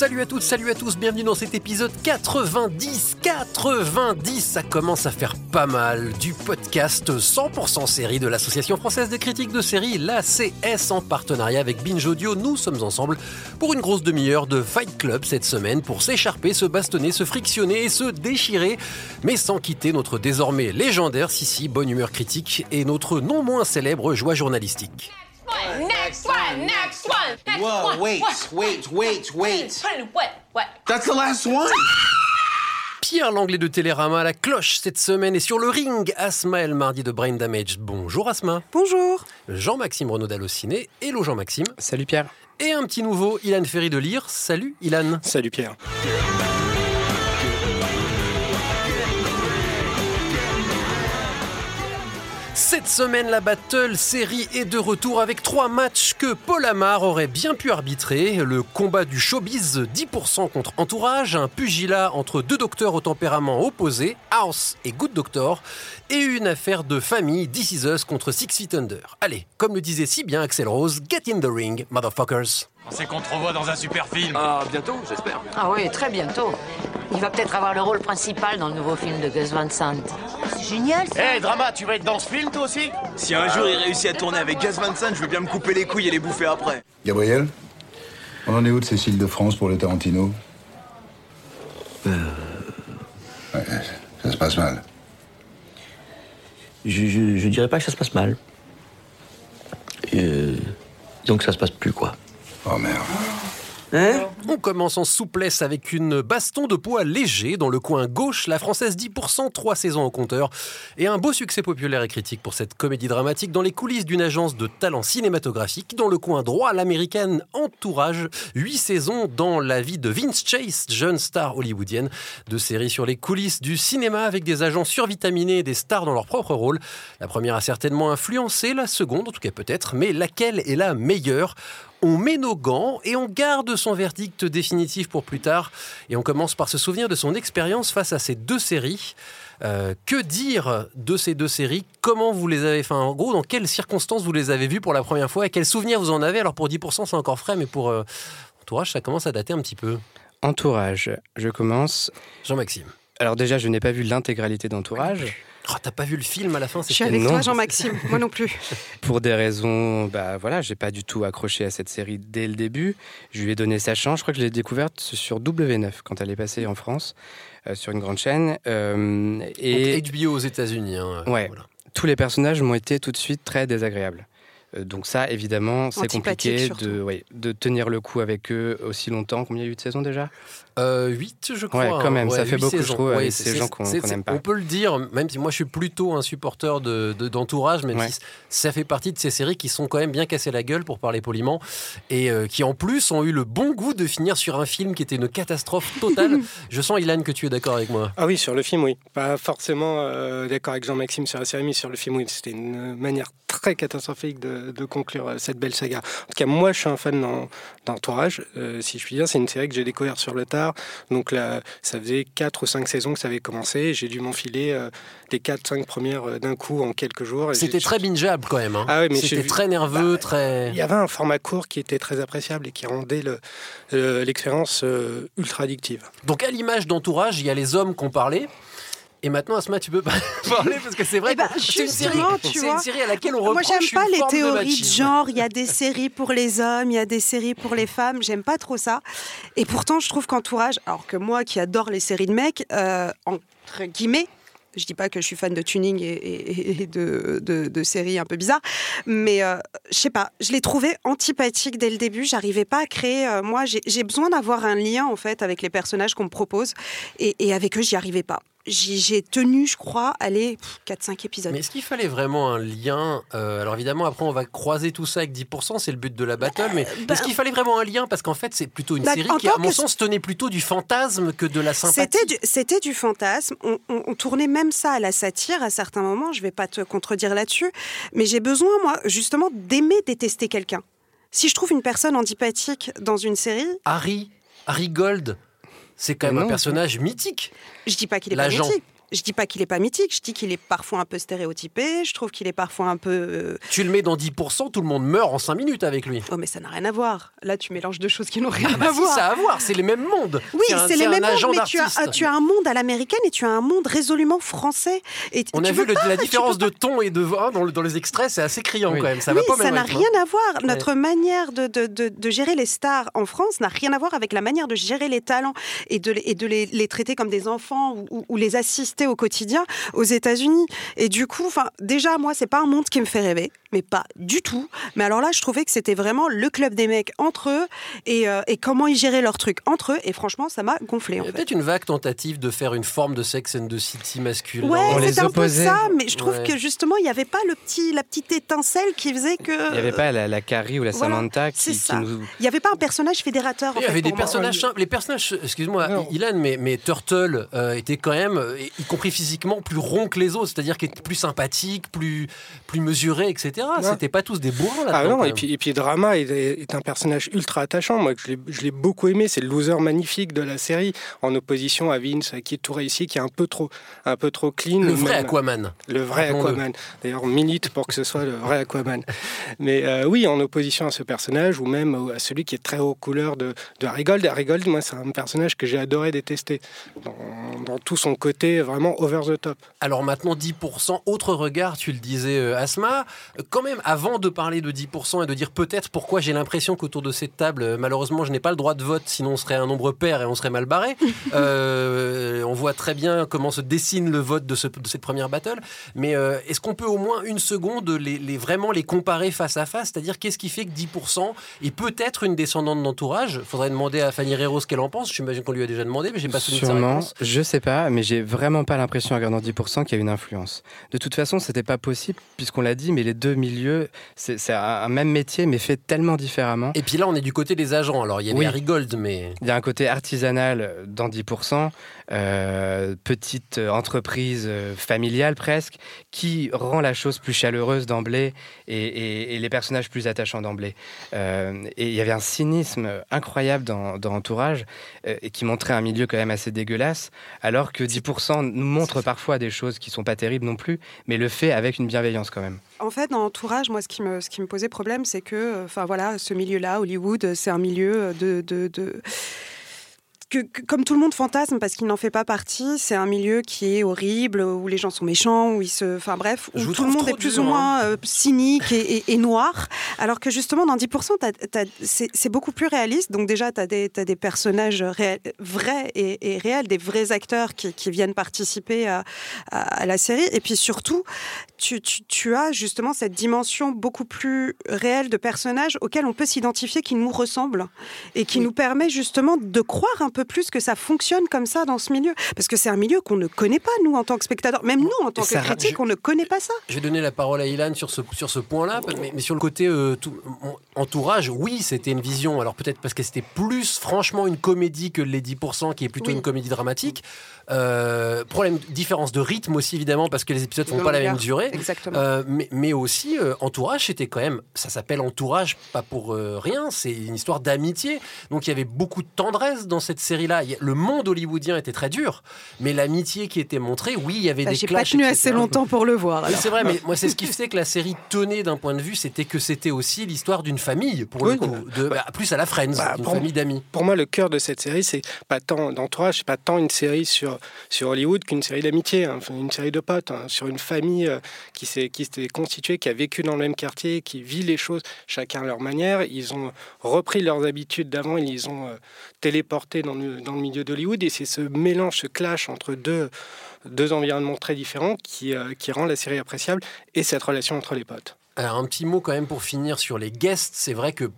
Salut à toutes, salut à tous, bienvenue dans cet épisode 90. 90, ça commence à faire pas mal du podcast 100% série de l'Association française des critiques de séries, l'ACS, en partenariat avec Binge Audio. Nous sommes ensemble pour une grosse demi-heure de Fight Club cette semaine pour s'écharper, se bastonner, se frictionner et se déchirer, mais sans quitter notre désormais légendaire Sissi, bonne humeur critique et notre non moins célèbre joie journalistique. Next one, next one, next Whoa, one. wait, wait, wait, wait. Put it in what? What? That's the last one. Pierre Langlais de Télérama à la cloche cette semaine et sur le ring, Asma El Mardi de Brain Damage. Bonjour Asma. Bonjour. Jean-Maxime Renaud d'Allociné. Hello Jean-Maxime. Salut Pierre. Et un petit nouveau, Ilan Ferry de Lire. Salut Ilan. Salut Pierre. Cette semaine, la Battle série est de retour avec trois matchs que Paul Amar aurait bien pu arbitrer. Le combat du showbiz 10% contre Entourage, un pugilat entre deux docteurs au tempérament opposé, House et Good Doctor, et une affaire de famille, This Is Us contre Six Feet Under. Allez, comme le disait si bien Axel Rose, get in the ring, motherfuckers. C'est qu'on te revoit dans un super film. Ah, bientôt, j'espère. Ah oui, très bientôt. Il va peut-être avoir le rôle principal dans le nouveau film de Gus Van Sant. C'est génial, ça. Hé, Drama, tu vas être dans ce film, toi aussi? Si un jour il réussit à tourner avec Gus Van Sant, je vais bien me couper les couilles et les bouffer après. Gabriel On en est où de Cécile de France pour le Tarantino? Ouais, ça se passe mal. Je, je, je dirais pas que ça se passe mal. Euh, que ça se passe plus, quoi. Oh merde. Hein On commence en souplesse avec une baston de poids léger dans le coin gauche, la française 10%, trois saisons au compteur, et un beau succès populaire et critique pour cette comédie dramatique dans les coulisses d'une agence de talent cinématographique. Dans le coin droit, l'américaine Entourage, huit saisons dans la vie de Vince Chase, jeune star hollywoodienne, de séries sur les coulisses du cinéma avec des agents survitaminés et des stars dans leur propre rôle. La première a certainement influencé, la seconde en tout cas peut-être, mais laquelle est la meilleure? On met nos gants et on garde son verdict définitif pour plus tard. Et on commence par se souvenir de son expérience face à ces deux séries. Euh, que dire de ces deux séries? Comment vous les avez fait En gros, dans quelles circonstances vous les avez vues pour la première fois Et quels souvenirs vous en avez? Alors pour 10%, c'est encore frais, mais pour euh, Entourage, ça commence à dater un petit peu. Entourage, je commence. Jean-Maxime. Alors déjà, je n'ai pas vu l'intégralité d'Entourage. Oh, t'as pas vu le film à la fin Je suis avec Non. toi, Jean-Maxime. Moi non plus. Pour des raisons, bah voilà, j'ai pas du tout accroché à cette série dès le début. Je lui ai donné sa chance. Je crois que je l'ai découverte sur W9 quand elle est passée en France, euh, sur une grande chaîne. Euh, et Donc, HBO aux États-Unis. hein, Ouais. voilà. tous les personnages m'ont été tout de suite très désagréables. Euh, donc ça, évidemment, c'est compliqué de, ouais, de tenir le coup avec eux aussi longtemps. Combien il y a eu de saisons déjà? Euh, 8, je crois. Ouais, quand hein. même, ça fait beaucoup, je saisons. trouve, ces gens qu'on- n'aime pas. On peut le dire, même si moi je suis plutôt un supporter de- de- d'entourage, même Ouais. si ça fait partie de ces séries qui sont quand même bien cassées la gueule, pour parler poliment, et euh, qui en plus ont eu le bon goût de finir sur un film qui était une catastrophe totale. je sens, Ilan, que tu es d'accord avec moi. Ah oui, sur le film, oui. Pas forcément euh, d'accord avec Jean-Maxime sur la série, mais sur le film, oui. C'était une manière très catastrophique de, de conclure euh, cette belle saga. En tout cas, moi, je suis un fan d'en- d'Entourage, euh, si je puis dire. C'est une série que j'ai découverte sur le tard. Donc là, ça faisait 4 ou 5 saisons que ça avait commencé. J'ai dû m'enfiler euh, les 4-5 premières euh, d'un coup en quelques jours. C'était très bingeable quand même. hein. Ah oui, C'était très nerveux, très. Il y avait un format court qui était très appréciable et qui rendait le- le- l'expérience euh, ultra addictive. Donc à l'image d'entourage, il y a les hommes qu'on parlait. Et maintenant, Asma, tu peux pas parler parce que c'est vrai Eh ben, que c'est une série, une à laquelle on Moi, reproche j'aime pas les de théories de, genre. Il y a des séries pour les hommes, il y a des séries pour les femmes. J'aime pas trop ça. Et pourtant, je trouve qu'entourage, alors que moi qui adore les séries de mecs, euh, entre guillemets, je dis pas que je suis fan de tuning et, et- et de, de- de séries un peu bizarres, mais euh, je sais pas, je l'ai trouvé antipathique dès le début. J'arrivais pas à créer. euh, moi, j'ai j'ai besoin d'avoir un lien en fait avec les personnages qu'on me propose, et, et avec eux, j'y arrivais pas. J'ai tenu, je crois, allez, 4-5 épisodes. Mais est-ce qu'il fallait vraiment un lien euh, Alors évidemment, après, on va croiser tout ça avec 10%, c'est le but de la battle, mais bah- est-ce qu'il fallait vraiment un lien? Parce qu'en fait, c'est plutôt une Bah, série qui, à mon sens, tenait plutôt du fantasme que de la sympathie. C'était du, fantasme. On, on- on tournait même ça à la satire à certains moments. Je vais pas te contredire là-dessus. Mais j'ai besoin, moi, justement, d'aimer détester quelqu'un. Si je trouve une personne antipathique dans une série, Harry, Harry Gold, c'est quand même un personnage mythique. je dis pas qu'il est pas mythique. Je dis pas qu'il est pas mythique. Je dis qu'il est parfois un peu stéréotypé. Je trouve qu'il est parfois un peu. euh, Tu le mets dans 10%, tout le monde meurt en 5 minutes avec lui. Oh, mais ça n'a rien à voir. Là, tu mélanges deux choses qui n'ont rien Ah bah à si, voir. ça a à voir, c'est les mêmes mondes. Oui, c'est les mêmes mondes, mais tu as, tu as un monde à l'américaine et tu as un monde résolument français. Et On tu a vu le- pas- la différence de ton et de voix dans, le- dans les extraits, c'est assez criant Oui. quand même. Ça oui, va pas au ça n'a rythme, rien hein. à voir. Notre manière de, de, de, de gérer les stars en France n'a rien à voir avec la manière de gérer les talents et de, les- et de les, les traiter comme des enfants ou, ou- ou les assister au quotidien aux États-Unis. Et du coup, enfin, déjà, moi, c'est pas un monde qui me fait rêver, mais pas du tout. Mais alors là, je trouvais que c'était vraiment le club des mecs entre eux et, euh, et comment ils géraient leurs trucs entre eux. Et franchement, ça m'a gonflé. Il En y a fait. peut-être une vague tentative de faire une forme de Sex and the City masculin. Ouais, On les c'était un peu opposait. ça, mais je trouve Ouais. que justement, il n'y avait pas le petit, la petite étincelle qui faisait que. Il n'y avait pas la, la Carrie ou la Voilà, Samantha c'est qui, qui ça. nous. Il n'y avait pas un personnage fédérateur. en Il y fait, avait des moi. personnages simples. Les personnages, excuse-moi. Ilan, mais, mais Turtle euh, était quand même, euh, y compris physiquement, plus rond que les autres. C'est-à-dire qu'il était plus sympathique, plus, plus mesuré, etc. C'était pas tous des bourrins là Ah non, et puis, et puis Drama est, est un personnage ultra attachant. Moi, je l'ai- l'ai beaucoup aimé. C'est le loser magnifique de la série, en opposition à Vince, qui est tout réussi, qui est un peu trop, un peu trop clean. Le vrai même. Aquaman. Le vrai. Aquaman. D'ailleurs, on milite pour que ce soit le vrai Aquaman. Mais euh, oui, en opposition à ce personnage, ou même à celui qui est très haut couleur de, de Harry Gold. Harry Gold, moi, c'est un personnage que j'ai adoré détester. Dans, dans tout son côté vraiment over the top. Alors maintenant 10%, autre regard, tu le disais euh, Asma, quand même avant de parler de 10% et de dire peut-être pourquoi j'ai l'impression qu'autour de cette table, euh, malheureusement je n'ai pas le droit de vote, sinon on serait un nombre pair et on serait mal barré. Euh, on voit très bien comment se dessine le vote de, ce- de cette première battle, mais euh, est-ce qu'on peut au moins une seconde les, les- vraiment les comparer face à face, c'est-à-dire qu'est-ce qui fait que 10% est peut-être une descendante d'entourage? Faudrait demander à Fanny Rero ce qu'elle en pense, j'imagine qu'on lui a déjà demandé, mais j'ai pas souvenir de sa réponse. je sais pas, mais j'ai vraiment pas l'impression, en regardant 10%, qu'il y a une influence. De toute façon, c'était pas possible, puisqu'on l'a dit, mais les deux milieux, c'est un même métier, mais fait tellement différemment. Et puis là on est du côté des agents, alors il y avait Oui. Harry Gold, mais... Il y a un côté artisanal dans 10%, euh, petite entreprise euh, familiale presque, qui rend la chose plus chaleureuse d'emblée et, et- et les personnages plus attachants d'emblée. Euh, et il y avait un cynisme incroyable dans, dans Entourage euh, et qui montrait un milieu quand même assez dégueulasse, alors que 10% nous montre parfois des choses qui sont pas terribles non plus, mais le fait avec une bienveillance quand même. En fait, dans Entourage, moi, ce qui me, posait problème, c'est que, enfin voilà, ce milieu-là, Hollywood, c'est un milieu de- que, que- comme tout le monde fantasme parce qu'il n'en fait pas partie, c'est un milieu qui est horrible, où les gens sont méchants, où ils se, enfin bref, où tout le monde est plus ou hein. moins euh, cynique et, et- et noir, alors que justement dans 10%, t'as- t'as- c'est beaucoup plus réaliste. Donc déjà, tu as des, t'as des personnages réels- vrais et, et réels, des vrais acteurs qui, qui viennent participer à, à- à la série. Et puis surtout, tu, tu- tu as justement cette dimension beaucoup plus réelle de personnages auxquels on peut s'identifier, qui nous ressemblent et qui nous permet justement de croire un peu plus que ça fonctionne comme ça dans ce milieu. Parce que c'est un milieu qu'on ne connaît pas, nous, en tant que spectateurs. Même nous, en tant que critiques, je- on ne connaît pas ça. Je vais donner la parole à Ilan sur ce, sur ce point-là, mais, mais sur le côté euh, tout- en- entourage, oui, c'était une vision. Alors peut-être parce que c'était plus franchement une comédie que les 10%, qui est plutôt Oui. une comédie dramatique. Euh, problème, différence de rythme aussi, évidemment, parce que les épisodes font De pas la même durée. Exactement. Euh, mais, mais aussi, Entourage, c'était quand même, ça s'appelle Entourage, pas pour rien, c'est une histoire d'amitié. Donc il y avait beaucoup de tendresse dans cette série-là. Le monde hollywoodien était très dur, mais l'amitié qui était montrée, oui, il y avait Bah, des J'ai pas clashs. tenu etc. assez longtemps pour le voir. Oui, c'est vrai, mais moi, c'est ce qui faisait que la série tenait d'un point de vue, c'était que c'était aussi l'histoire d'une famille, pour le Oui, coup. De, bah, plus à la Friends, Bah, pour- famille d'amis. Pour moi, le cœur de cette série, c'est pas tant d'entourage, c'est pas tant une série sur, sur Hollywood qu'une série d'amitié, hein, une série de potes, hein, sur une famille euh, qui s'est qui s'est constituée, qui a vécu dans le même quartier, qui vit les choses chacun à leur manière. Ils ont repris leurs habitudes d'avant, ils les ont euh, téléportées dans dans le milieu d'Hollywood, et c'est ce mélange, ce clash entre deux, deux environnements très différents qui, euh, qui rend la série appréciable, et cette relation entre les potes. Alors, un petit mot quand même pour finir sur les guests. C'est vrai que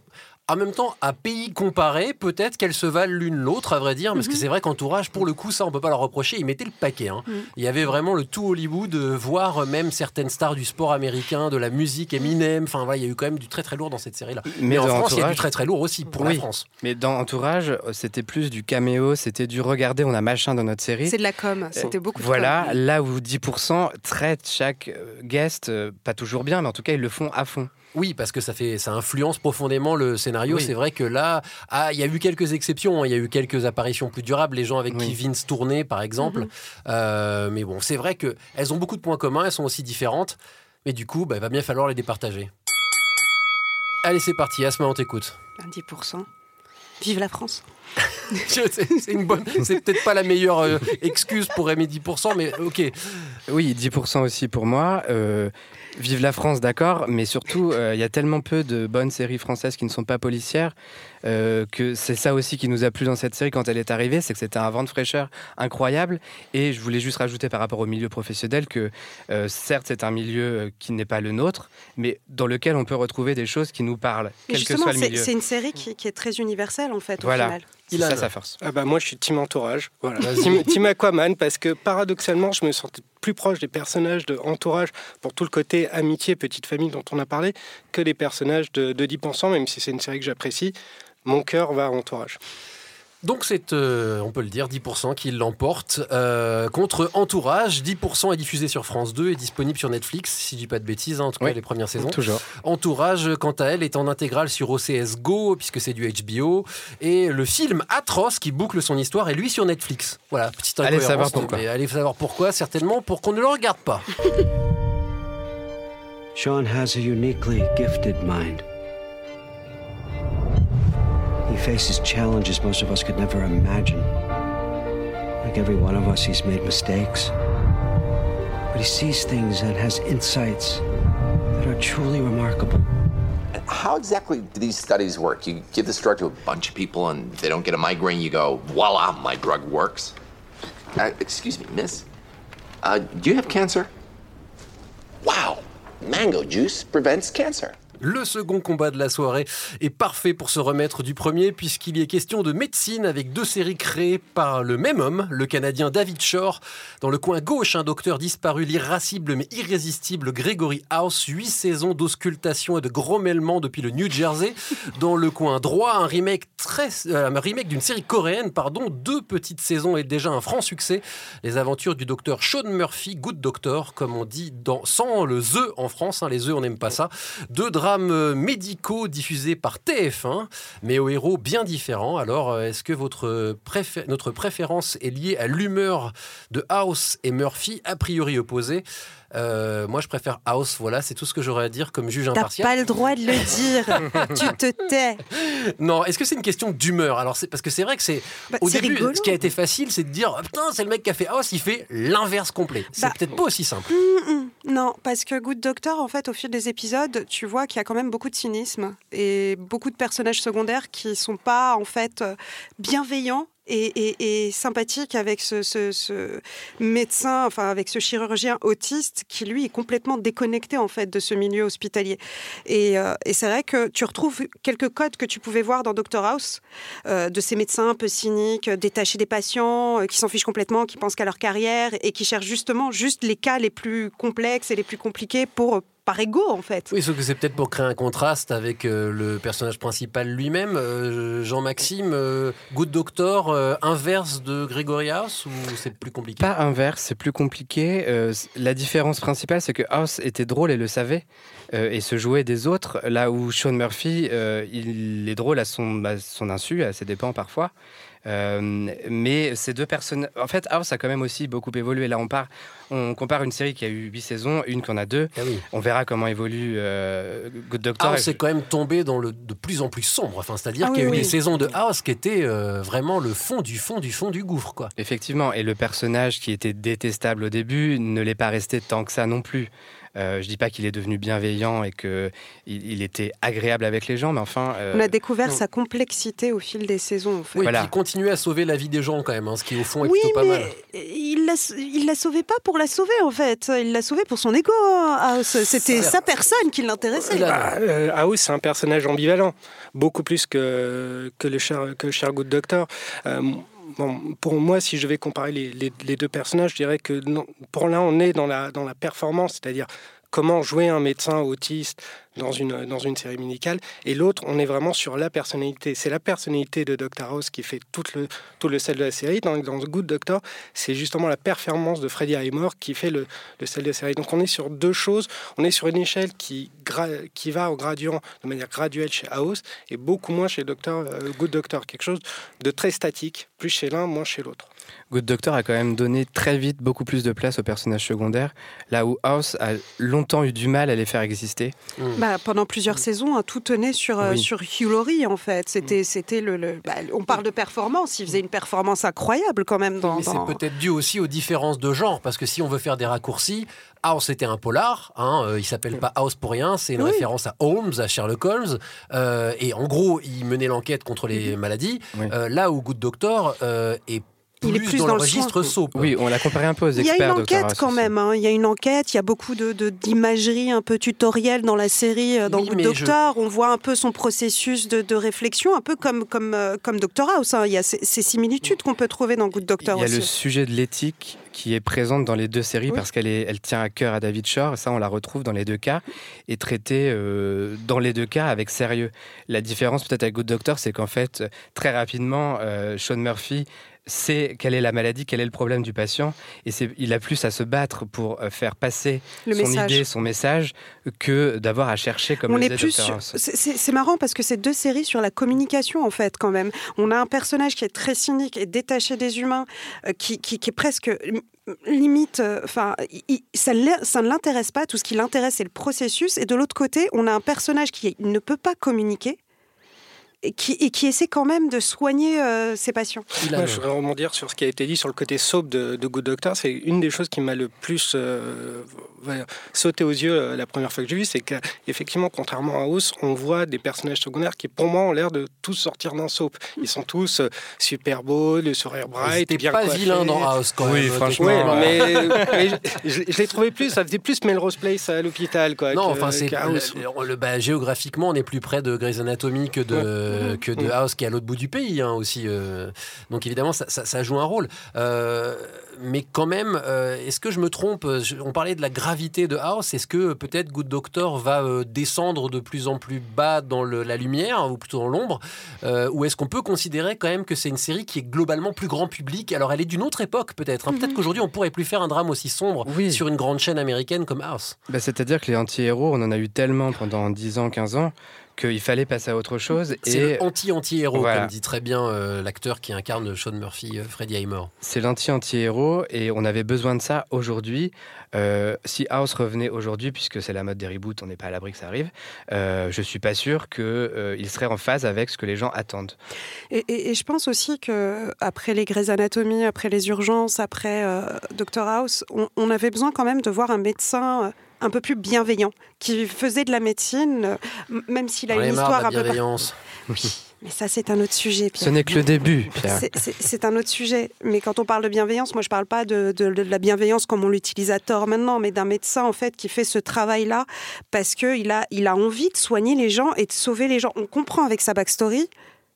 En même temps, à pays comparé, peut-être qu'elles se valent l'une l'autre, à vrai dire, parce que Mhm. c'est vrai qu'entourage, pour le coup, ça, on peut pas leur reprocher. Ils mettaient le paquet. hein. Mhm. Il y avait vraiment le tout Hollywood, euh, voire même certaines stars du sport américain, de la musique, Eminem. Enfin, voilà, il y a eu quand même du très très lourd dans cette série-là. Mais, en France, il y a du très très lourd aussi pour Oui. la France. Mais dans Entourage, euh, c'était plus du caméo, c'était du regarder, on a machin dans notre série. C'est de la com, c'était beaucoup de Voilà, com. là où 10% traitent chaque euh, guest, euh, pas toujours bien, mais en tout cas, ils le font à fond. Oui, parce que ça fait, ça influence profondément le scénario. Oui. C'est vrai que là, ah, il y a eu quelques exceptions. hein. Il y a eu quelques apparitions plus durables. Les gens avec Oui. qui Vince tournait, par exemple. Mhm. Euh, mais bon, c'est vrai que elles ont beaucoup de points communs. Elles sont aussi différentes. Mais du coup, bah, il va bien falloir les départager. Allez, c'est parti. Asma, on t'écoute. 10%. Vive la France. Je sais, c'est une bonne. C'est peut-être pas la meilleure euh, excuse pour aimer 10%, mais ok. Oui, 10% aussi pour moi. Euh, vive la France, d'accord, mais surtout, euh, il y a tellement peu de bonnes séries françaises qui ne sont pas policières euh, que c'est ça aussi qui nous a plu dans cette série quand elle est arrivée, c'est que c'était un vent de fraîcheur incroyable. Et je voulais juste rajouter par rapport au milieu professionnel que euh, certes, c'est un milieu euh, qui n'est pas le nôtre, mais dans lequel on peut retrouver des choses qui nous parlent, quel que justement, soit le c'est milieu. c'est une série qui, qui est très universelle en fait Voilà. au final. C'est ça sa force. Ah bah moi je suis team entourage, voilà. team, team Aquaman parce que paradoxalement je me sentais plus proche des personnages de entourage pour tout le côté amitié, petite famille dont on a parlé que des personnages de, de 10%, même si c'est une série que j'apprécie. Mon cœur va à entourage. Donc c'est, euh, on peut le dire, 10% qui l'emporte euh, contre Entourage. 10% est diffusé sur France 2 et disponible sur Netflix, si je dis pas de bêtises, hein, en tout cas Oui, les premières saisons. toujours. Entourage, quant à elle, est en intégrale sur OCS Go, puisque c'est du HBO. Et le film Atroce, qui boucle son histoire, est lui sur Netflix. Voilà, petite Allez incohérence, savoir pourquoi. mais allez savoir pourquoi, certainement, pour qu'on ne le regarde pas. Sean has a uniquely gifted mind. He faces challenges most of us could never imagine. Like every one of us, he's made mistakes. But he sees things and has insights that are truly remarkable. How exactly do these studies work? You give this drug to a bunch of people, and if they don't get a migraine, you go, voila, my drug works. Uh, excuse me, miss. Uh, do you have cancer? Wow, mango juice prevents cancer. Le second combat de la soirée est parfait pour se remettre du premier puisqu'il y est question de médecine avec deux séries créées par le même homme, le Canadien David Shore. Dans le coin gauche, un docteur disparu, l'irascible mais irrésistible Gregory House, huit saisons d'auscultation et de grommellement depuis le New Jersey. Dans le coin droit, un remake très, euh, un remake d'une série coréenne, pardon, deux petites saisons et déjà un franc succès. Les aventures du docteur Sean Murphy, Good Doctor, comme on dit dans, sans le The en France. hein, les The, on n'aime pas ça. Deux drames euh, médicaux diffusés par TF1, mais aux héros bien différents. Alors, euh, est-ce que votre préfé- notre préférence est liée à l'humeur de House et Murphy, a priori opposés? Euh, Moi, je préfère House. Voilà, c'est tout ce que j'aurais à dire comme juge T'as impartial. pas le droit de le dire. tu te tais. Non, est-ce que c'est une question d'humeur? Alors, c'est parce que c'est vrai que c'est Bah, au début, rigolo. ce qui a été facile, c'est de dire Ah, putain, c'est le mec qui a fait House, il fait l'inverse complet. C'est Bah, peut-être pas aussi simple. Mm, mm. Non, parce que Good Doctor, en fait, au fil des épisodes, tu vois qu'il y a quand même beaucoup de cynisme et beaucoup de personnages secondaires qui sont pas, en fait, euh, bienveillants. Et, sympathiques avec ce, médecin, enfin avec ce chirurgien autiste qui lui est complètement déconnecté en fait de ce milieu hospitalier. Et, euh, c'est vrai que tu retrouves quelques codes que tu pouvais voir dans Doctor House, euh, de ces médecins un peu cyniques, euh, détachés des patients, qui s'en fichent complètement, qui pensent qu'à leur carrière et qui cherchent justement juste les cas les plus complexes et les plus compliqués pour par ego en fait. Oui, sauf que c'est peut-être pour créer un contraste avec euh, le personnage principal lui-même, euh, Jean-Maxime, euh, Good Doctor, euh, inverse de Gregory House, ou c'est plus compliqué? Pas inverse, c'est plus compliqué. Euh, la différence principale, c'est que House était drôle et le savait, euh, et se jouait des autres, là où Sean Murphy, euh, il est drôle à son, à son insu, à ses dépens parfois. Euh, mais ces deux personnes. En fait, House a quand même aussi beaucoup évolué. Là, on, part, on compare une série qui a eu huit saisons, une qui en a deux. On verra comment évolue euh, Good Doctor. House je- est quand même tombé dans le de plus en plus sombre. Enfin, c'est-à-dire Ah qu'il y a oui, eu oui. des saisons de House qui étaient euh, vraiment le fond du fond du fond du gouffre, quoi. Effectivement, et le personnage qui était détestable au début ne l'est pas resté tant que ça non plus. Euh, je dis pas qu'il est devenu bienveillant et que il, il était agréable avec les gens, mais enfin. euh, On a découvert sa complexité au fil des saisons. En fait. Oui, et puis il continuait à sauver la vie des gens quand même, hein, ce qui au fond est Oui, plutôt pas mais mal. il la, il la sauvait pas pour la sauver en fait. Il l'a sauvée pour son ego. hein. C'était sa personne qui l'intéressait. Bah, euh, House, c'est un personnage ambivalent, beaucoup plus que, que le cher, que le cher Good Doctor. Euh, pour moi, si je vais comparer les, deux personnages, je dirais que non, pour l'un, on est dans la performance, c'est-à-dire comment jouer un médecin autiste dans une, dans une série médicale, et l'autre, on est vraiment sur la personnalité. C'est la personnalité de Dr House qui fait tout le, tout le sel de la série. Dans, dans The Good Doctor, c'est justement la performance de Freddie Highmore qui fait le, le sel de la série. Donc on est sur deux choses. On est sur une échelle qui, qui va au gradient de manière graduelle chez House et beaucoup moins chez Doctor, euh, Good Doctor. Quelque chose de très statique, plus chez l'un, moins chez l'autre. Good Doctor a quand même donné très vite beaucoup plus de place aux personnages secondaires, là où House a longtemps eu du mal à les faire exister. Bah, pendant plusieurs saisons, hein, tout tenait sur, euh, Oui. sur Hugh Laurie, en fait. C'était, c'était le, le- bah, on parle de performance. Il faisait une performance incroyable quand même. Dans, Mais c'est dans- peut-être dû aussi aux différences de genre, parce que si on veut faire des raccourcis, House était un polar, hein, euh, il s'appelle pas House pour rien, c'est une Oui. référence à Holmes, à Sherlock Holmes, euh, et en gros, il menait l'enquête contre les maladies, euh, là où Good Doctor euh, est plus, Il est plus dans, dans le le registre soap. Oui, on l'a comparé un peu aux Il y a experts. une enquête quand même. hein. Il y a une enquête. Il y a beaucoup de, d'imagerie un peu tutoriel dans la série, euh, dans Oui, Good mais Doctor. On voit un peu son processus de, de réflexion, un peu comme comme euh, comme Doctor House. hein. Il y a ces, ces similitudes qu'on peut trouver dans Good Doctor Il y a aussi. le sujet de l'éthique qui est présente dans les deux séries parce qu'elle est, elle tient à cœur à David Shore. Ça, on la retrouve dans les deux cas et traitée euh, dans les deux cas avec sérieux. La différence peut-être avec Good Doctor, c'est qu'en fait, très rapidement, euh, Sean Murphy sait quelle est la maladie, quel est le problème du patient, et c'est, il a plus à se battre pour euh, faire passer Le son message. idée, son message, que d'avoir à chercher comme on le est plus sur- c'est- marrant parce que c'est deux séries sur la communication en fait quand même. On a un personnage qui est très cynique et détaché des humains, euh, qui, qui- qui est presque euh, limite, enfin, ça, ça ne l'intéresse pas. Tout ce qui l'intéresse c'est le processus. Et de l'autre côté, on a un personnage qui ne peut pas communiquer. Et qui, et qui essaie quand même de soigner euh, ses patients. Moi, je voudrais rebondir sur ce qui a été dit sur le côté soap de, de Good Doctor. C'est une des choses qui m'a le plus euh, sauté aux yeux euh, la première fois que j'ai vu, c'est qu'effectivement, contrairement à House, on voit des personnages secondaires qui, pour moi, ont l'air de tous sortir d'un soap. Ils sont tous euh, super beaux, le sourire bright, C'était bien pas coiffés. vilain dans House quand Oui, même. franchement, Ouais, techniquement. mais, mais je, je- l'ai trouvé plus, ça faisait plus Melrose Place à l'hôpital. Quoi, Non, que- enfin, c'est le- le- bah, géographiquement, on est plus près de Grey's Anatomy que de, que de House, qui est à l'autre bout du pays hein, aussi. euh. donc évidemment, ça, ça- ça joue un rôle. Euh, mais quand même, euh, est-ce que je me trompe? On parlait de la gravité de House. Est-ce que peut-être Good Doctor va euh, descendre de plus en plus bas dans le- la lumière, hein, ou plutôt dans l'ombre Euh, Ou est-ce qu'on peut considérer quand même que c'est une série qui est globalement plus grand public? Alors elle est d'une autre époque peut-être. hein. Peut-être qu'aujourd'hui, on pourrait plus faire un drame aussi sombre sur une grande chaîne américaine comme House. Bah, C'est-à-dire que les anti-héros, on en a eu tellement pendant 10 ans, 15 ans, qu'il fallait passer à autre chose. C'est et le anti-anti-héros, Voilà. comme dit très bien euh, l'acteur qui incarne Sean Murphy, euh, Freddie Highmore. C'est l'anti-anti-héros et on avait besoin de ça aujourd'hui. Euh, si House revenait aujourd'hui, puisque c'est la mode des reboots, on n'est pas à l'abri que ça arrive, euh, je suis pas sûr qu'il serait en phase avec ce que les gens attendent. Et, et- et je pense aussi que après les Grey's Anatomy, après les urgences, après euh, Dr House, on, on avait besoin quand même de voir un médecin euh, un peu plus bienveillant, qui faisait de la médecine, euh, même s'il a une histoire un peu. bienveillance. Mais ça, c'est un autre sujet. Ce Pierre. n'est que le début, Pierre. C'est- un autre sujet. Mais quand on parle de bienveillance, moi, je parle pas de, de- de la bienveillance comme on l'utilise à tort maintenant, mais d'un médecin, en fait, qui fait ce travail-là parce qu'il a, il a envie de soigner les gens et de sauver les gens. On comprend avec sa backstory,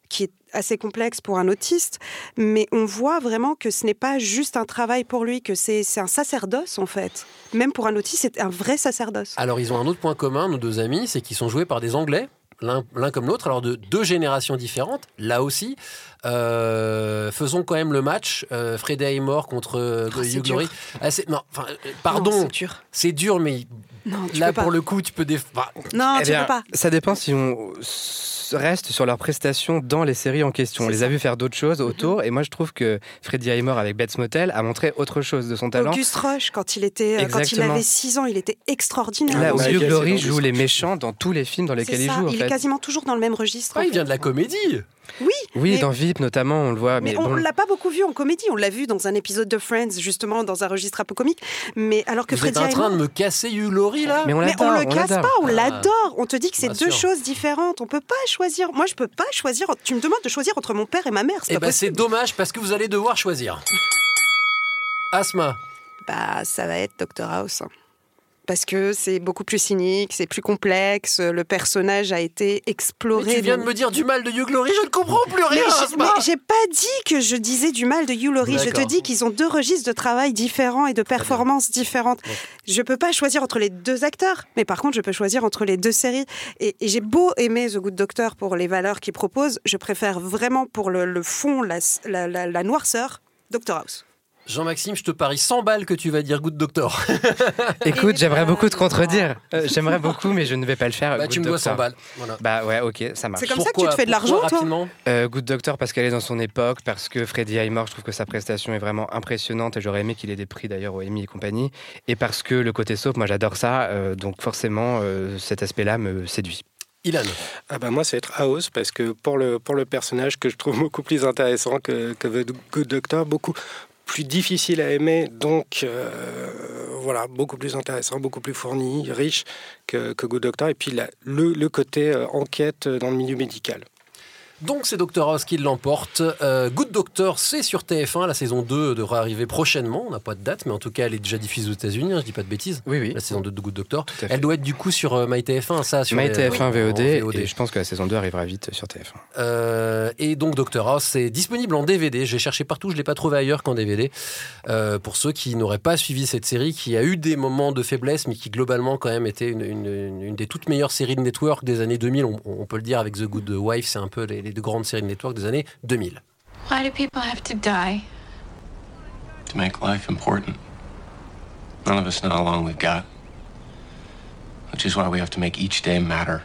qui est assez complexe pour un autiste, mais on voit vraiment que ce n'est pas juste un travail pour lui, que c'est un sacerdoce, en fait. Même pour un autiste, c'est un vrai sacerdoce. Alors, ils ont un autre point commun, nos deux amis, c'est qu'ils sont joués par des Anglais, l'un comme l'autre, alors de deux générations différentes, là aussi. Euh, faisons quand même le match, euh, Fred Highmore contre euh, Oh, Hugh Laurie. dur. Ah, c'est- non, enfin, euh, pardon, Non, c'est dur. mais Non, là, pour le coup, tu peux... Déf... enfin, Non, Eh tu bien, peux pas. Ça dépend si on s- reste sur leurs prestations dans les séries en question. On les a vus faire d'autres choses autour, et moi je trouve que Freddie Highmore avec Bates Motel a montré autre chose de son talent. Auguste Roche, quand il, était, euh, quand il avait 6 ans, il était extraordinaire. Là Hugh c'est Laurie dans joue les méchants dans tous les films dans lesquels il joue. en il fait. est quasiment toujours dans le même registre. ah, il fait. vient de la comédie Oui. Oui, mais- dans VIP notamment, on le voit. Mais, Mais, on bon, l'a pas beaucoup vu en comédie. On l'a vu dans un épisode de Friends, justement, dans un registre un peu comique. Mais alors que Vous êtes Freddie en train de me casser Hugh Laurie là Mais on Mais on le on casse pas, on Ah. l'adore. On te dit que c'est deux sûr. choses différentes. On peut pas choisir. Moi, je peux pas choisir. Tu me demandes de choisir entre mon père et ma mère. C'est pas ben c'est dommage parce que vous allez devoir choisir. Asma, Bah, ça va être Dr House. Parce que c'est beaucoup plus cynique, c'est plus complexe. Le personnage a été exploré. mais tu viens de- de me dire du mal de Hugh Laurie, je ne comprends plus Mais rien. mais j'ai pas dit que je disais du mal de Hugh Laurie. Je te dis qu'ils ont deux registres de travail différents et de performances différentes. Je peux pas choisir entre les deux acteurs, mais par contre, je peux choisir entre les deux séries. Et, et j'ai beau aimer The Good Doctor pour les valeurs qu'il propose, je préfère vraiment pour le, le fond, la, la- la- la noirceur, Doctor House. Jean-Maxime, je te parie 100 balles que tu vas dire Good Doctor. Écoute, j'aimerais beaucoup te contredire. Euh, j'aimerais beaucoup, mais je ne vais pas le faire. Bah, Good tu me dois Doctor. 100 balles. Voilà. Bah ouais, ok, ça marche. C'est comme ça que tu te fais de l'argent, toi Euh, Good Doctor parce qu'elle est dans son époque, parce que Freddie Highmore, je trouve que sa prestation est vraiment impressionnante et j'aurais aimé qu'il ait des prix d'ailleurs au Emmy et compagnie. Et parce que le côté soap, moi j'adore ça, euh, donc forcément euh, cet aspect-là me séduit. Ilan. Ah bah moi, c'est être House parce que pour le, pour le personnage que je trouve beaucoup plus intéressant que, que The Good Doctor, beaucoup plus difficile à aimer, donc euh, voilà, beaucoup plus intéressant, beaucoup plus fourni, riche que, que Good Doctor. Et puis le, côté euh, enquête dans le milieu médical. Donc c'est Dr House qui l'emporte. Euh, Good Doctor, c'est sur TF1. La saison 2 devra arriver prochainement. On n'a pas de date, mais en tout cas, elle est déjà diffusée aux États-Unis. hein, je dis pas de bêtises. Oui, oui. La saison 2 de Good Doctor. Elle doit être du coup sur euh, MyTF1, ça sur les- MyTF1 en VOD, VOD. et je pense que la saison 2 arrivera vite sur TF1. Euh, et donc Dr House, c'est disponible en DVD. J'ai cherché partout, je l'ai pas trouvé ailleurs qu'en DVD. Euh, pour ceux qui n'auraient pas suivi cette série, qui a eu des moments de faiblesse, mais qui globalement quand même était une, une- une des toutes meilleures séries de network des années 2000. On, on peut le dire avec The Good Wife, c'est un peu les, les deux grandes séries de network des années 2000. Why do people have to die? To make life important. None of us know how long we've got. Which is why we have to make each day matter.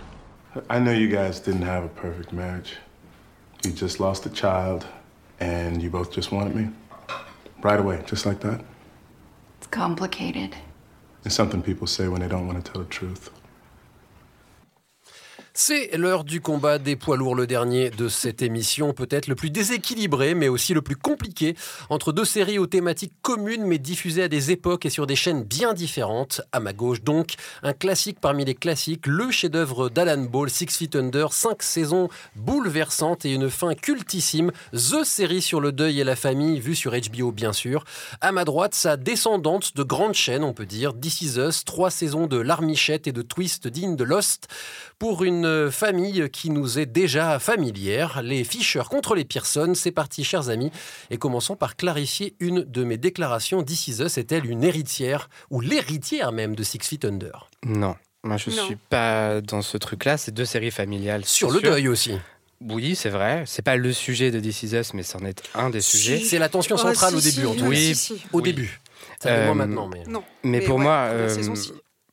I know you guys didn't have a perfect marriage. You just lost a child, and you both just wanted me. Right away, just like that. It's complicated. It's something people say when they don't want to tell the truth. C'est l'heure du combat des poids lourds, le dernier de cette émission, peut-être le plus déséquilibré, mais aussi le plus compliqué, entre deux séries aux thématiques communes, mais diffusées à des époques et sur des chaînes bien différentes. À ma gauche, donc, un classique parmi les classiques, le chef-d'œuvre d'Alan Ball, Six Feet Under, cinq saisons bouleversantes et une fin cultissime, The série sur le deuil et la famille, vue sur HBO bien sûr. À ma droite, sa descendante de grande chaîne, on peut dire, This Is Us, trois saisons de Larmichette et de Twist digne de Lost, pour une famille qui nous est déjà familière, les Fisher contre les Pearson. C'est parti, chers amis, et commençons par clarifier une de mes déclarations. This Is Us est-elle une héritière, ou l'héritière même de Six Feet Under? Non, moi je Non. suis pas dans ce truc-là. C'est deux séries familiales. Sur le sûr. deuil aussi. Oui, c'est vrai. C'est pas le sujet de This Is Us, mais c'en est un des sujets. C'est la tension centrale au début, en tout cas. Oui, Au oui. début. Ça moins Euh, maintenant, mais... Non. Mais, Mais pour ouais, moi, euh.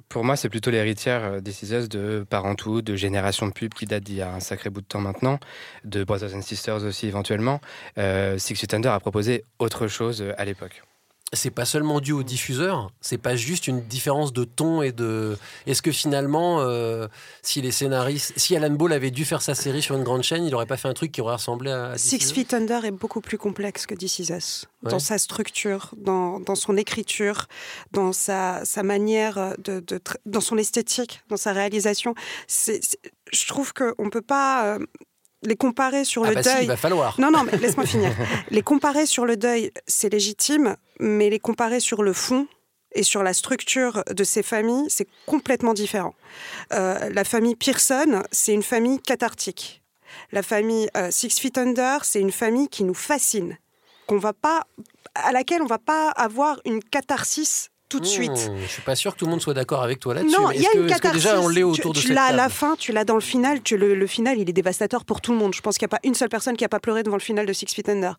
Pour moi, c'est plutôt l'héritière euh, des This Is Us de Parenthood, de Génération de pub qui date d'il y a un sacré bout de temps maintenant, de Brothers and Sisters aussi éventuellement. Euh, Six Feet a proposé autre chose euh, à l'époque. C'est pas seulement dû au diffuseur, c'est pas juste une différence de ton et de. Est-ce que finalement, euh, si les scénaristes, si Alan Ball avait dû faire sa série sur une grande chaîne, il aurait pas fait un truc qui aurait ressemblé à. Six Feet Under est beaucoup plus complexe que This Is Us. Ouais. Dans sa structure, dans, dans son écriture, dans sa, sa manière de, dans son esthétique, dans sa réalisation. C'est- je trouve qu'on ne peut pas euh, les comparer sur Ah le bah si, deuil. il va falloir. Non, non, mais laisse-moi finir. Les comparer sur le deuil, c'est légitime, mais les comparer sur le fond et sur la structure de ces familles, c'est complètement différent. Euh, la famille Pearson, c'est une famille cathartique. La famille euh, Six Feet Under, c'est une famille qui nous fascine, qu'on va pas, à laquelle on va pas avoir une catharsis tout de suite. Hmm, je suis pas sûr que tout le monde soit d'accord avec toi là-dessus. Non, il y a une catharsis. déjà on l'est Tu- autour tu, de cette l'as à la fin, tu l'as dans le final. Tu, le, le final, il est dévastateur pour tout le monde. Je pense qu'il n'y a pas une seule personne qui n'a pas pleuré devant le final de Six Feet Under.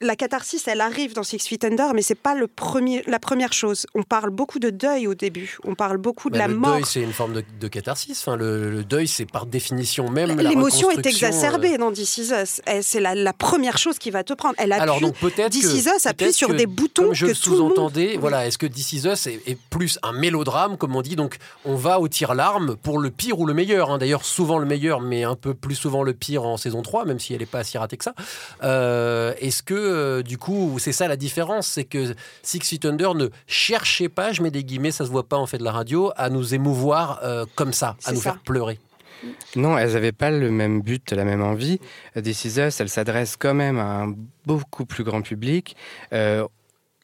La catharsis, elle arrive dans Six Feet Under, mais c'est pas le premier, la première chose. On parle beaucoup de deuil au début. On parle beaucoup de la le mort. deuil, c'est une forme de, de catharsis. Enfin, le, le deuil, c'est par définition même. L'émotion est exacerbée euh, dans This Is Us. C'est la, la première chose qui va te prendre. Elle appuie, Alors donc peut-être This Is Us appuie sur que, des boutons comme je que le le monde- sous-entendais. Voilà, est-ce que This Is Us est, est plus un mélodrame, comme on dit Donc on va au tir-larme pour le pire ou le meilleur. hein. D'ailleurs, souvent le meilleur, mais un peu plus souvent le pire en saison 3, même si elle n'est pas si ratée que ça. Euh, est-ce que euh, du coup, c'est ça la différence C'est que Six Feet Under ne cherchait pas, je mets des guillemets, ça se voit pas en fait de la radio, à nous émouvoir euh, comme ça, à nous ça. faire pleurer. Non, elles n'avaient pas le même but, la même envie. This Is Us, elle s'adresse quand même à un beaucoup plus grand public. Euh,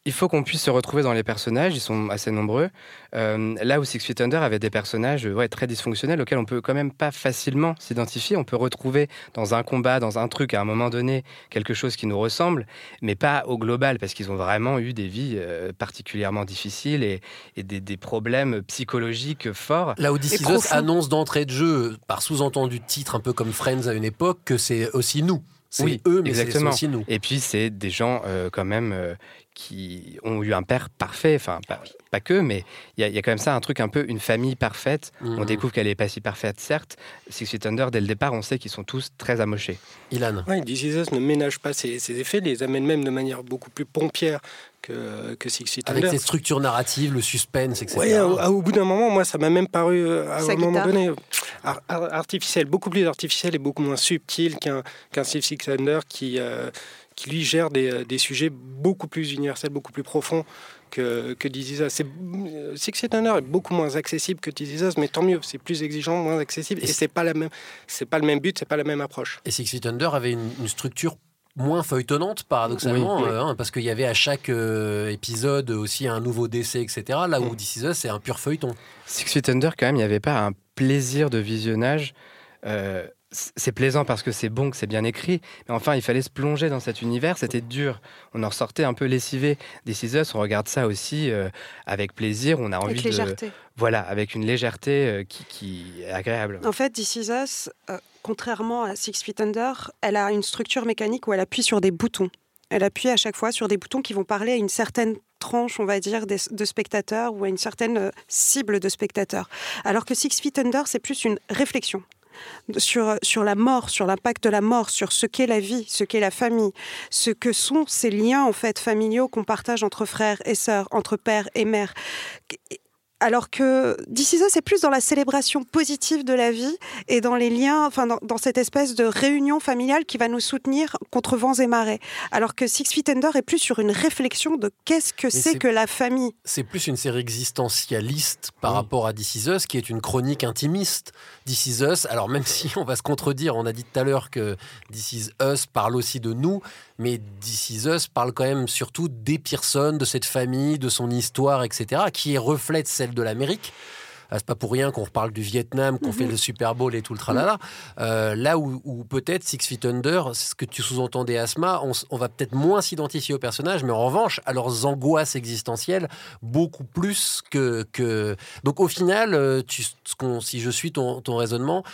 il faut qu'on puisse se retrouver dans les personnages, ils sont assez nombreux. Euh, là où Six Feet Under avait des personnages ouais, très dysfonctionnels auxquels on peut quand même pas facilement s'identifier. On peut retrouver dans un combat, dans un truc, à un moment donné, quelque chose qui nous ressemble, mais pas au global, parce qu'ils ont vraiment eu des vies euh, particulièrement difficiles et, et des, des problèmes psychologiques forts. Là où Us annonce d'entrée de jeu, par sous-entendu titre, un peu comme Friends à une époque, que c'est aussi nous. C'est Oui, eux, mais c'est exactement. aussi nous. Et puis, c'est des gens euh, quand même euh, qui ont eu un père parfait. Enfin, pas, pas que, mais il y, a- il y a quand même ça, un truc un peu une famille parfaite. On Mhm. découvre qu'elle est pas si parfaite, certes. Six Feet Under, dès le départ, on sait qu'ils sont tous très amochés. Ilan. Us ne ménage pas ses, ses effets, les amène même de manière beaucoup plus pompière que, que Six Feet Avec Under. cette structure narrative, le suspense, etc. Ouais, au, au bout d'un moment, moi, ça m'a même paru, euh, à un moment guitare. donné, ar- ar- artificiel, beaucoup plus artificiel et beaucoup moins subtil qu'un qu'un Six Feet Under qui, euh, qui lui gère des, euh, des sujets beaucoup plus universels, beaucoup plus profonds que, que. C'est- euh, Six Feet Under est beaucoup moins accessible que This Is Us, mais tant mieux, c'est plus exigeant, moins accessible, et, c'est pas la même, c'est pas le même but, c'est pas la même approche. Et Six Feet Under avait une, une structure moins feuilletonnante, paradoxalement, Oui, oui. euh, hein, parce qu'il y avait à chaque euh, épisode aussi un nouveau décès, etc. Là où This Is Us, c'est un pur feuilleton. Six Feet Under, quand même, il n'y avait pas un plaisir de visionnage. Euh, c'est plaisant parce que c'est bon, que c'est bien écrit, mais enfin, il fallait se plonger dans cet univers, c'était dur. On en ressortait un peu lessivé. Des Us, on regarde ça aussi euh, avec plaisir, on a envie Avec de... légèreté. Voilà, avec une légèreté euh, qui, qui est agréable. En fait, This Is Us, euh, contrairement à Six Feet Under, elle a une structure mécanique où elle appuie sur des boutons. Elle appuie à chaque fois sur des boutons qui vont parler à une certaine tranche, on va dire, des- de spectateurs ou à une certaine cible de spectateurs. Alors que Six Feet Under, c'est plus une réflexion sur, sur la mort, sur l'impact de la mort, sur ce qu'est la vie, ce qu'est la famille, ce que sont ces liens en fait familiaux qu'on partage entre frères et sœurs, entre père et mère. Alors que Is Us, c'est plus dans la célébration positive de la vie et dans les liens, enfin dans, dans cette espèce de réunion familiale qui va nous soutenir contre vents et marées. Alors que Six Feet Under est plus sur une réflexion de qu'est-ce que c'est que la famille. C'est plus une série existentialiste par rapport à This Is Us, qui est une chronique intimiste. This Is Us, alors même si on va se contredire, on a dit tout à l'heure que This Is Us parle aussi de nous, mais This Is Us parle quand même surtout des Pearson, de cette famille, de son histoire, etc., qui reflète celle de l'Amérique. Ah, C'est pas pour rien qu'on reparle du Vietnam, qu'on fait le Super Bowl et tout le tralala. Euh, là où, où peut-être Six Feet Under, c'est ce que tu sous-entendais, Asma, on, va peut-être moins s'identifier aux personnages, mais en revanche, à leurs angoisses existentielles, beaucoup plus que. que... Donc au final, euh, tu, ce qu'on- si je suis ton, ton raisonnement,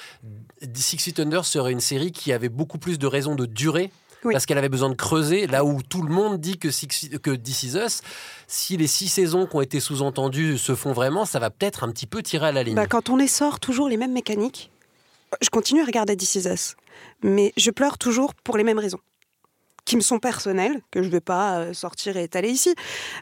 Six Feet Under serait une série qui avait beaucoup plus de raisons de durer. Parce qu'elle avait besoin de creuser, là où tout le monde dit que, Six, que This Is Us, si les six saisons qui ont été sous-entendues se font vraiment, ça va peut-être un petit peu tirer à la ligne. Bah, quand on essore toujours les mêmes mécaniques, je continue à regarder This Is Us, mais je pleure toujours pour les mêmes raisons qui me sont personnelles, que je ne vais pas euh, sortir et étaler ici,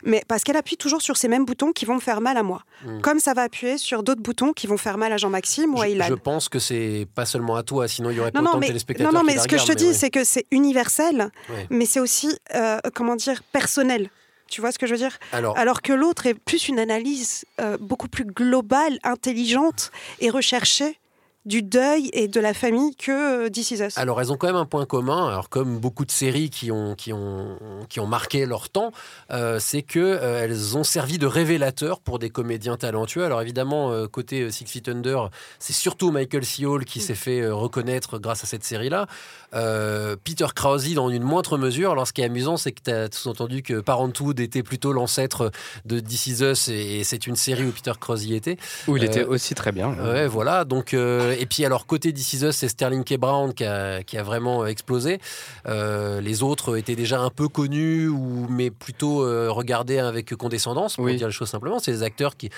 mais parce qu'elle appuie toujours sur ces mêmes boutons qui vont me faire mal à moi. Mm. Comme ça va appuyer sur d'autres boutons qui vont faire mal à Jean-Maxime ou à Ilan. Je pense que c'est pas seulement à toi, sinon il y aurait pas Non, autant de téléspectateurs. non, non, mais ce que je te dis, c'est que c'est universel, Ouais. mais c'est aussi, euh, comment dire, personnel. Tu vois ce que je veux dire? Alors- que l'autre est plus une analyse euh, beaucoup plus globale, intelligente et recherchée du deuil et de la famille que euh, This Is Us. Alors, elles ont quand même un point commun. Alors, comme beaucoup de séries qui ont, qui ont, qui ont marqué leur temps, euh, c'est que euh, elles ont servi de révélateur pour des comédiens talentueux. Alors, évidemment, euh, côté Six Feet Under, c'est surtout Michael C. Hall qui s'est fait reconnaître grâce à cette série-là. Euh, Peter Krause, dans une moindre mesure. Alors, ce qui est amusant, c'est que tu as sous-entendu que Parenthood était plutôt l'ancêtre de This Is Us et, et c'est une série où Peter Krause y était. Où il Euh, était aussi très bien. Ouais, voilà. Donc, euh, et puis alors côté This Is Us, c'est Sterling K. Brown qui a, qui a vraiment explosé. Les autres étaient déjà un peu connus, ou, mais plutôt regardés avec condescendance, pour Oui. dire les choses simplement. C'est des acteurs qui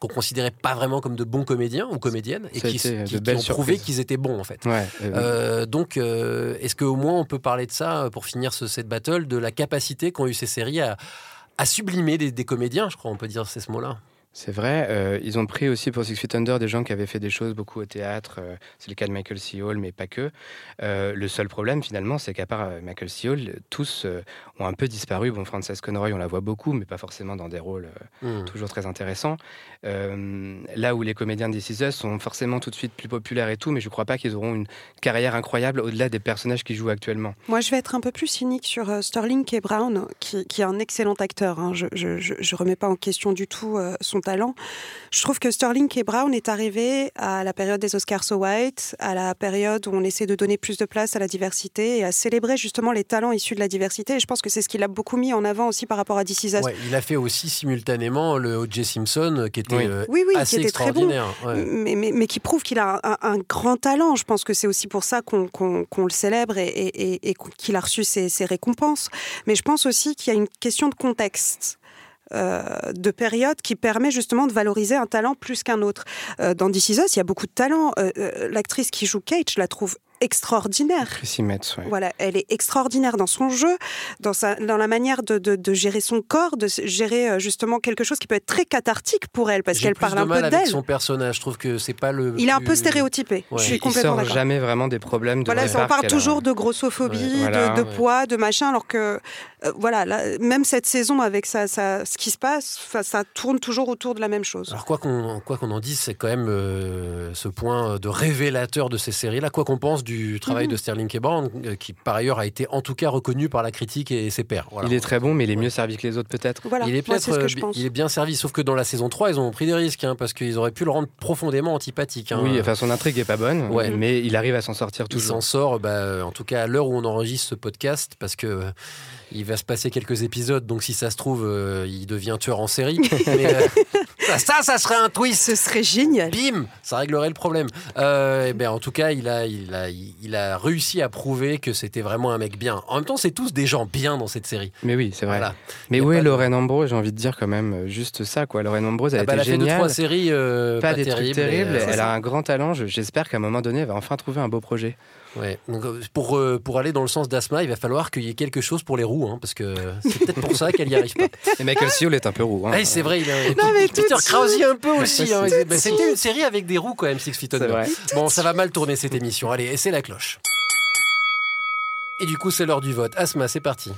qu'on considérait pas vraiment comme de bons comédiens ou comédiennes et Ça qui, ont prouvé qu'ils étaient bons en fait. Ouais, Euh, donc, euh, est-ce qu'au moins on peut parler de ça euh, pour finir ce set battle, de la capacité qu'ont eu ces séries à, sublimer des, des comédiens, je crois, on peut dire c'est ce mot-là. C'est vrai, euh, ils ont pris aussi pour Six Feet Under des gens qui avaient fait des choses beaucoup au théâtre. euh, c'est le cas de Michael C. Hall, mais pas que. Euh, le seul problème, finalement, c'est qu'à part Michael C. Hall, tous euh, ont un peu disparu. Bon, Frances Conroy, on la voit beaucoup, mais pas forcément dans des rôles euh, Mm. toujours très intéressants. Euh, là où les comédiens de This Is Us sont forcément tout de suite plus populaires et tout, mais je crois pas qu'ils auront une carrière incroyable au-delà des personnages qu'ils jouent actuellement. Moi, je vais être un peu plus cynique sur euh, Sterling K. Brown, qui, qui est un excellent acteur. hein. Je, je remets pas en question du tout euh, son talent. Je trouve que Sterling K. Brown est arrivé à la période des Oscars So White, à la période où on essaie de donner plus de place à la diversité et à célébrer justement les talents issus de la diversité. Et je pense que c'est ce qu'il a beaucoup mis en avant aussi par rapport à This Is Us. Ouais, il a fait aussi simultanément le O.J. Simpson, euh, qui était Oui. euh, Oui, oui, assez qui était très bon, extraordinaire. ouais. mais, mais, mais qui prouve qu'il a un, un grand talent. Je pense que c'est aussi pour ça qu'on le célèbre et, et- et- et qu'il a reçu ses, ses récompenses. Mais je pense aussi qu'il y a une question de contexte. Euh, de période qui permet justement de valoriser un talent plus qu'un autre. Euh, dans This Is Us, il y a beaucoup de talent. Euh, euh, L'actrice qui joue Kate, je la trouve extraordinaire. Chrissy Metz, ouais. Voilà, elle est extraordinaire dans son jeu, dans, sa, dans la manière de, de- de gérer son corps, de gérer euh, justement quelque chose qui peut être très cathartique pour elle, parce qu'elle parle de un mal peu avec d'elle. son personnage. Je trouve que c'est pas le. Il est un peu stéréotypé. Ouais. Je suis il complètement sort d'accord. jamais vraiment des problèmes de Voilà, on parle a. toujours de grossophobie, Ouais, voilà, de, poids, de machin, alors que euh, voilà, là, même cette saison avec ça, ça, ce qui se passe, ça tourne toujours autour de la même chose. Alors quoi qu'on quoi qu'on en dise, c'est quand même euh, ce point de révélateur de ces séries-là. Quoi qu'on pense du travail Mhm. de Sterling K. Brown, euh, qui par ailleurs a été en tout cas reconnu par la critique et ses pairs. Voilà. Il est très bon, mais il est mieux servi que les autres peut-être? Voilà, il est moi, peut-être c'est ce que euh, je bi- pense. il est bien servi, sauf que dans la saison 3, ils ont pris des risques, hein, parce qu'ils auraient pu le rendre profondément antipathique. hein. Oui, enfin son intrigue est pas bonne, Ouais. mais il arrive à s'en sortir Il s'en toujours. sort, bah, en tout cas à l'heure où on enregistre ce podcast, parce que euh, il va se passer quelques épisodes, donc si ça se trouve, euh, il devient tueur en série. Mais, euh, ça, ça, ça serait un twist. Ce serait génial. Bim, ça réglerait le problème. Euh, eh ben, en tout cas, il a, il, a, il a réussi à prouver que c'était vraiment un mec bien. En même temps, c'est tous des gens bien dans cette série. Mais oui, c'est vrai. Voilà. Mais où est Lorraine Ambrose J'ai envie de dire quand même juste ça, quoi. Lorraine Ambrose, elle Ah bah, était elle a fait deux, trois séries euh, pas, pas des terribles, trucs terribles. et, euh, elle a un grand talent. Je- J'espère qu'à un moment donné, elle va enfin trouver un beau projet. Ouais. Donc, euh, pour, euh, pour aller dans le sens d'Asma, il va falloir qu'il y ait quelque chose pour les roues, hein, parce que c'est peut-être pour ça qu'elle n'y arrive pas. Et Michael est un peu roux. hein. Ouais, c'est vrai, il a Non, mais Peter Krause un peu aussi. Hein. c'est- Bah, C'était une série avec des roues quand même, Six Feet Under. Bon, ça va mal tourner cette émission. Allez, c'est la cloche. Et du coup, c'est l'heure du vote. Asma, c'est parti.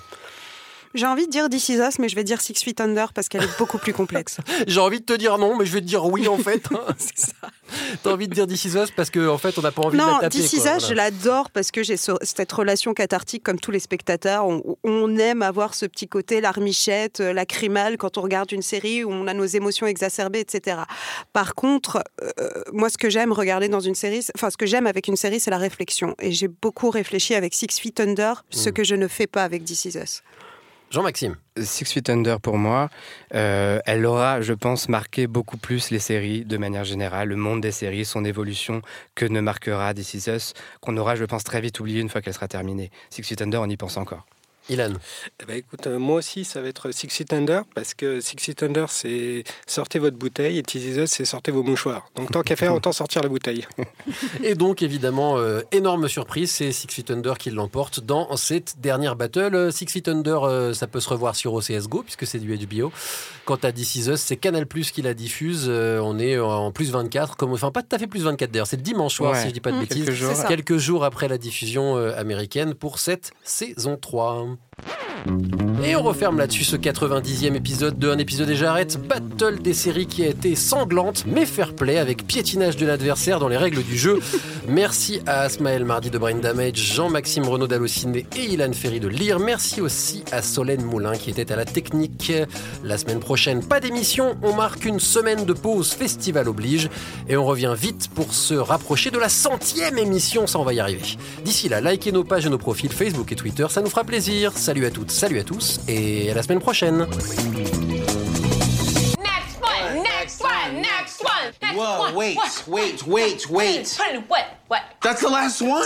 J'ai envie de dire This Is Us, mais je vais dire Six Feet Under parce qu'elle est beaucoup plus complexe. J'ai envie de te dire non, mais je vais te dire oui en fait. T'as envie de dire This Is Us parce qu'en en fait, on n'a pas envie de non, la taper. This Is Us, je l'adore parce que j'ai ce- cette relation cathartique comme tous les spectateurs. On, on aime avoir ce petit côté larmichette, euh, lacrymal quand on regarde une série où on a nos émotions exacerbées, etc. Par contre, euh, moi, ce que j'aime regarder dans une série, c'est- enfin, ce que j'aime avec une série, c'est la réflexion. Et j'ai beaucoup réfléchi avec Six Feet Under, ce Mm. que je ne fais pas avec This Is Us. Jean-Maxime. Six Feet Under pour moi, euh, elle aura, je pense, marqué beaucoup plus les séries de manière générale, le monde des séries, son évolution, que ne marquera This Is Us, qu'on aura, je pense, très vite oublié une fois qu'elle sera terminée. Six Feet Under, on y pense encore. Ilan. Eh ben, écoute, euh, moi aussi, ça va être Six Feet Under, parce que Six Feet Under, c'est sortez votre bouteille, et Us, c'est sortez vos mouchoirs. Donc tant qu'à faire, autant sortir la bouteille. Et donc, évidemment, euh, énorme surprise, c'est Six Feet Under qui l'emporte dans cette dernière battle. Euh, Six Feet Under, euh, ça peut se revoir sur OCSGO, puisque c'est du HBO. Quant à This Is Us, c'est Canal Plus qui la diffuse. Euh, on est en plus 24, comme, enfin pas tout à fait plus 24 d'ailleurs, c'est le dimanche soir, Ouais. si je dis pas de Mmh. bêtises. Quelques jours. Quelques jours après la diffusion euh, américaine pour cette saison 3. platform. Et on referme là-dessus ce 90e épisode de Un épisode et j'arrête. Battle des séries qui a été sanglante mais fair play avec piétinage de l'adversaire dans les règles du jeu. Merci à Asmaël Mardi de Brain Damage, Jean-Maxime Renaud d'Allociné et Ilan Ferry de Lire. Merci aussi à Solène Moulin qui était à la technique. La semaine prochaine, pas d'émission. On marque une semaine de pause, festival oblige. Et on revient vite pour se rapprocher de la centième émission. Ça, on va y arriver. D'ici là, likez nos pages et nos profils Facebook et Twitter. Ça nous fera plaisir. Salut à toutes, salut à tous. Et à la semaine prochaine. Next one, next one, next one, next Whoa, wait, wait, wait, wait. Put it in what? What? That's the last one.